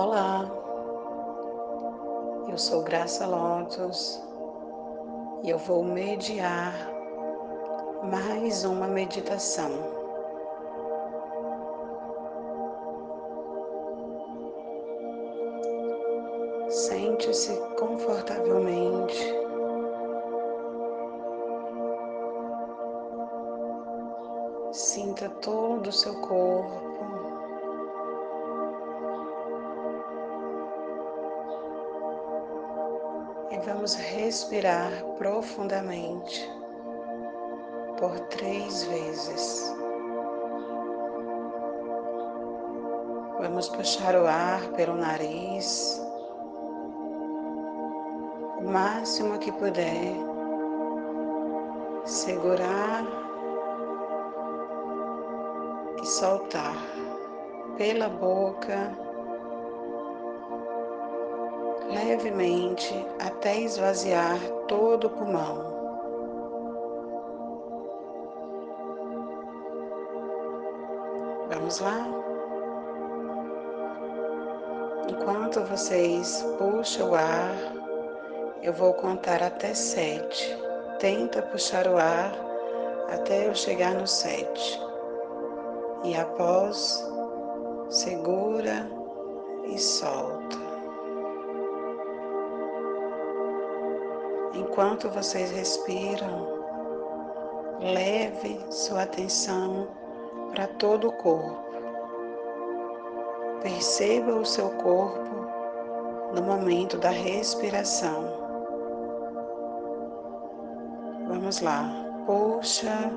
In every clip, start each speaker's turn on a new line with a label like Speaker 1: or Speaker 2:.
Speaker 1: Olá, eu sou Graça Lotus e eu vou mediar mais uma meditação. Sente-se confortavelmente. Sinta todo o seu corpo. Vamos respirar profundamente por três vezes. Vamos puxar o ar pelo nariz o máximo que puder, segurar e soltar pela boca levemente até esvaziar todo o pulmão. Vamos lá? Enquanto vocês puxam o ar, eu vou contar até sete. Tenta puxar o ar até eu chegar no sete. E após, segura e solta. Enquanto vocês respiram, leve sua atenção para todo o corpo. Perceba o seu corpo no momento da respiração. Vamos lá. Puxa.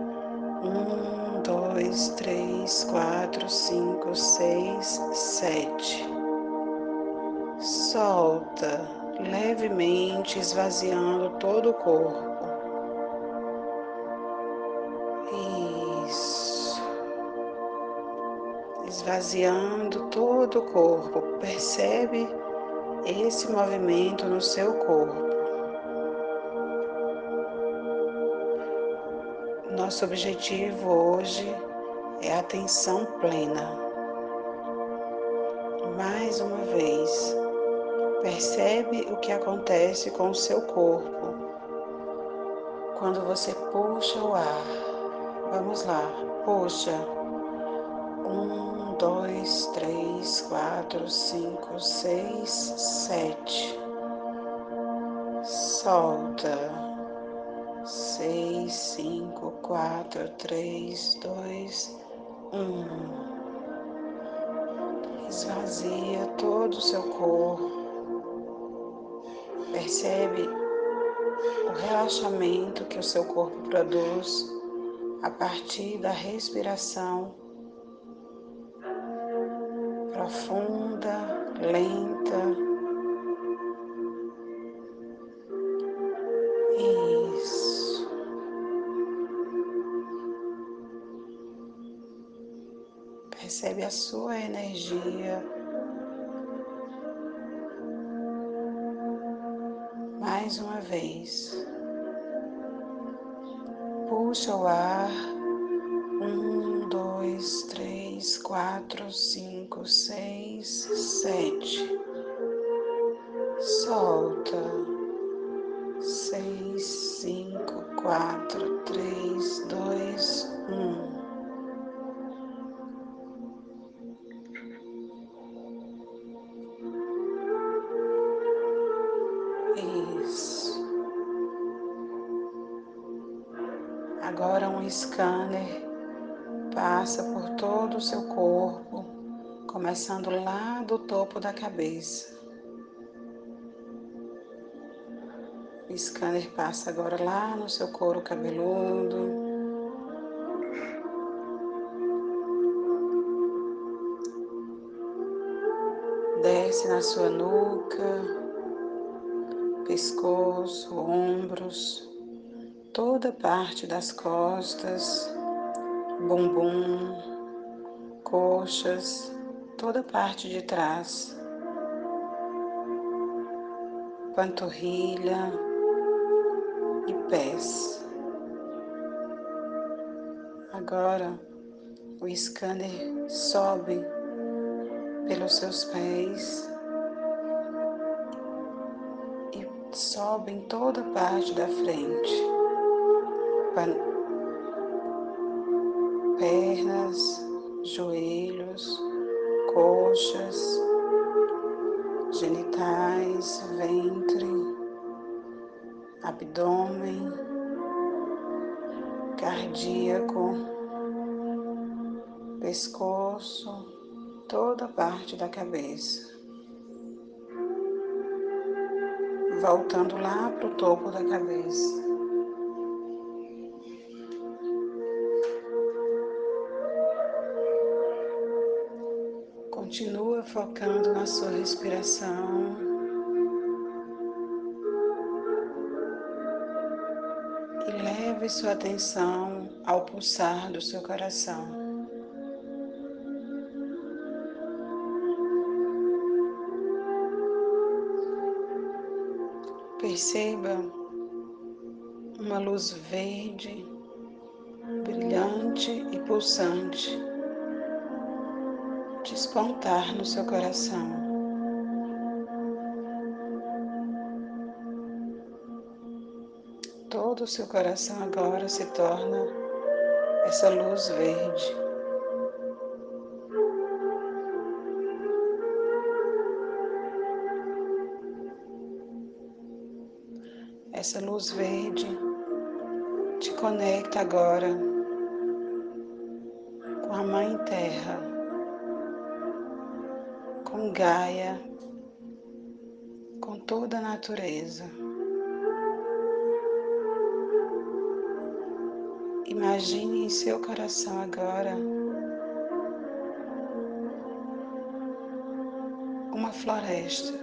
Speaker 1: Um, dois, três, quatro, cinco, seis, sete. Solta levemente esvaziando todo o corpo. Isso. Esvaziando todo o corpo. Percebe esse movimento no seu corpo. Nosso objetivo hoje é atenção plena. Mais uma vez. Percebe o que acontece com o seu corpo quando você puxa o ar. Vamos lá, puxa. Um, dois, três, quatro, cinco, seis, sete. Solta. Seis, cinco, quatro, três, dois, um. Esvazia todo o seu corpo. Percebe o relaxamento que o seu corpo produz a partir da respiração profunda, lenta. Isso. Percebe a sua energia mais uma vez. Puxa o ar. Um, dois, três, quatro, cinco, seis, sete. Solta. Seis, cinco, quatro, um scanner passa por todo o seu corpo, começando lá do topo da cabeça. O scanner passa agora lá no seu couro cabeludo. Desce na sua nuca, pescoço, ombros toda parte das costas, bumbum, coxas, toda parte de trás, panturrilha e pés. Agora o scanner sobe pelos seus pés e sobe em toda parte da frente pernas, joelhos, coxas, genitais, ventre, abdômen, cardíaco, pescoço, toda parte da cabeça. Voltando lá para o topo da cabeça. Focando na sua respiração. E leve sua atenção ao pulsar do seu coração. Perceba uma luz verde, brilhante e pulsante despontar no seu coração. Todo o seu coração agora se torna essa luz verde. Essa luz verde te conecta agora Gaia, com toda a natureza. Imagine em seu coração agora uma floresta.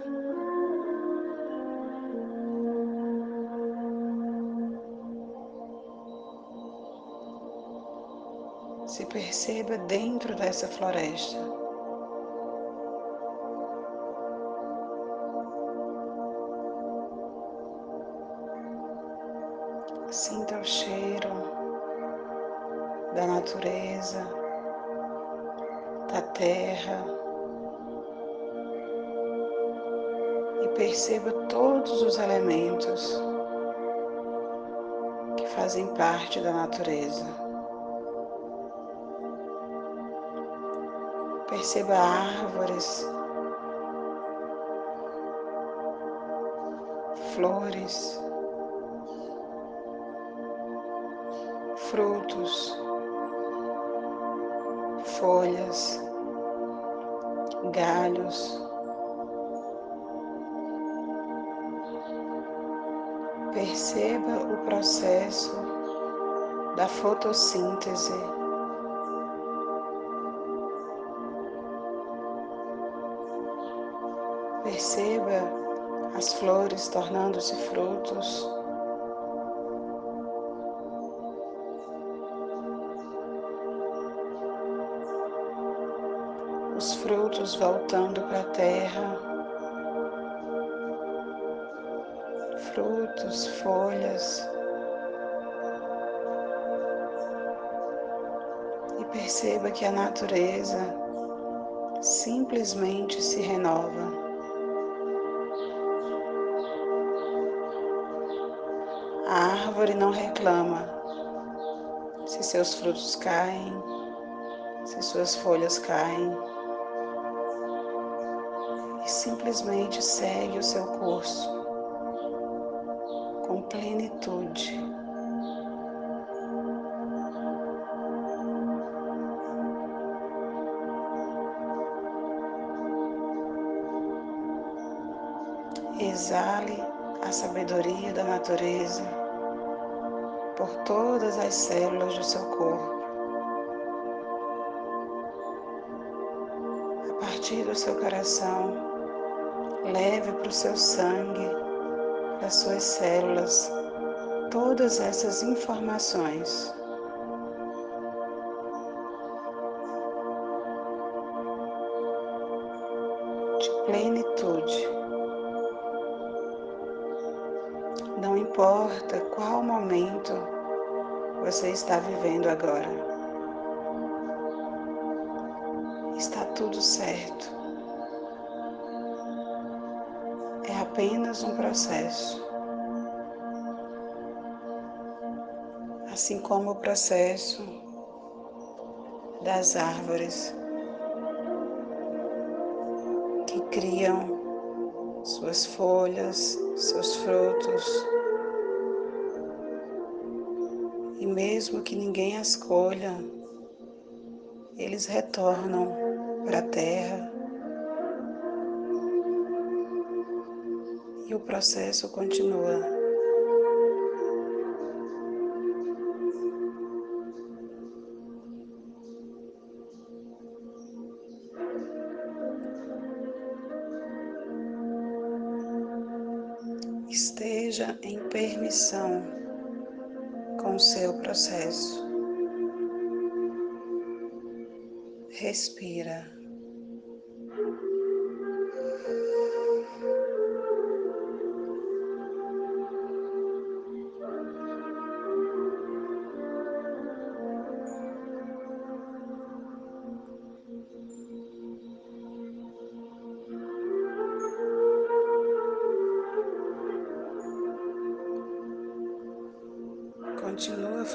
Speaker 1: Se perceba dentro dessa floresta. Perceba todos os elementos que fazem parte da natureza. Perceba árvores, flores, frutos, folhas, galhos. Perceba o processo da fotossíntese. Perceba as flores tornando-se frutos. os frutos voltando para a terra, frutos, folhas. E perceba que a natureza simplesmente se renova. A árvore não reclama se seus frutos caem, se suas folhas caem e simplesmente segue o seu curso com plenitude. Exale a sabedoria da natureza por todas as células do seu corpo. A partir do seu coração, Leve para o seu sangue, para as suas células, todas essas informações. De plenitude. Não importa qual momento você está vivendo agora. apenas um processo. Assim como o processo das árvores que criam suas folhas, seus frutos. E mesmo que ninguém as colha, eles retornam para a terra e o processo continua. Esteja em permissão com o seu processo. Respira.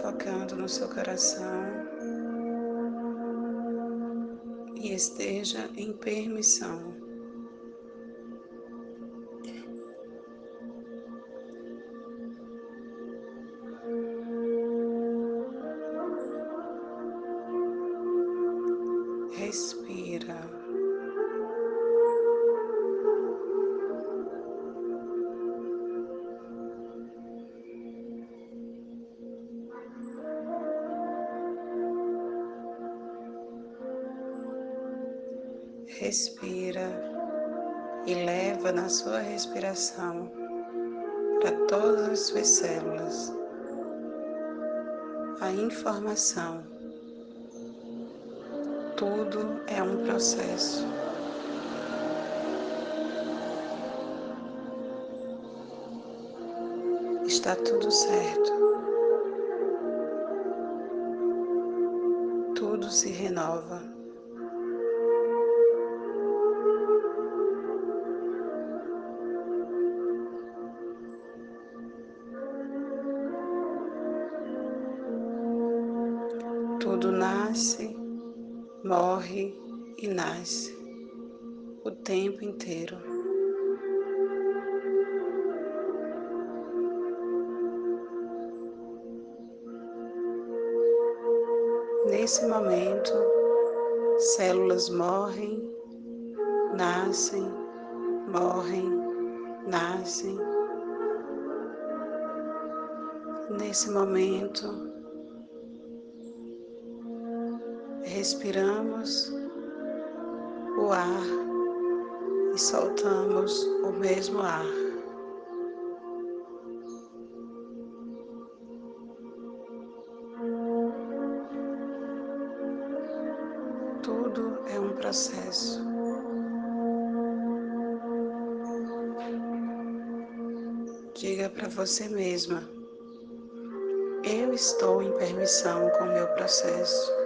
Speaker 1: Focando no seu coração e esteja em permissão. Respira e leva na sua respiração para todas as suas células a informação. Tudo é um processo. Está tudo certo. Tudo se renova. Tudo nasce, morre e nasce o tempo inteiro. Nesse momento, células morrem, nascem, morrem, nascem. Nesse momento, respiramos o ar e soltamos o mesmo ar. Tudo é um processo. Diga para você mesma: eu estou em permissão com o meu processo.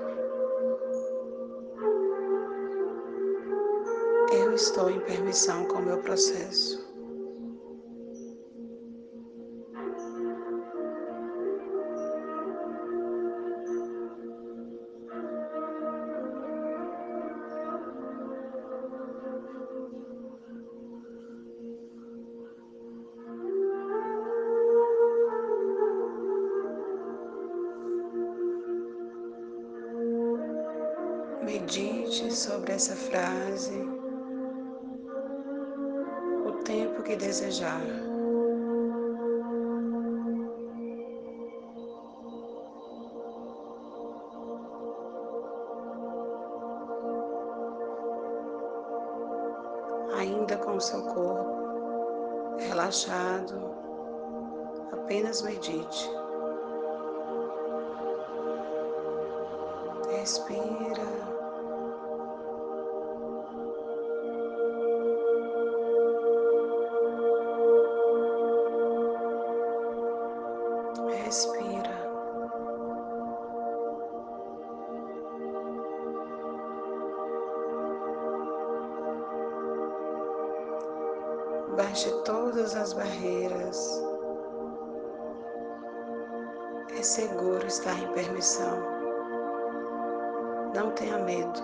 Speaker 1: Estou em permissão com o meu processo. Medite sobre essa frase desejar. Ainda com seu corpo relaxado, apenas medite. Respira. Baixe todas as barreiras. seguro estar em permissão. Não tenha medo.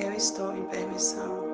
Speaker 1: Eu estou em permissão.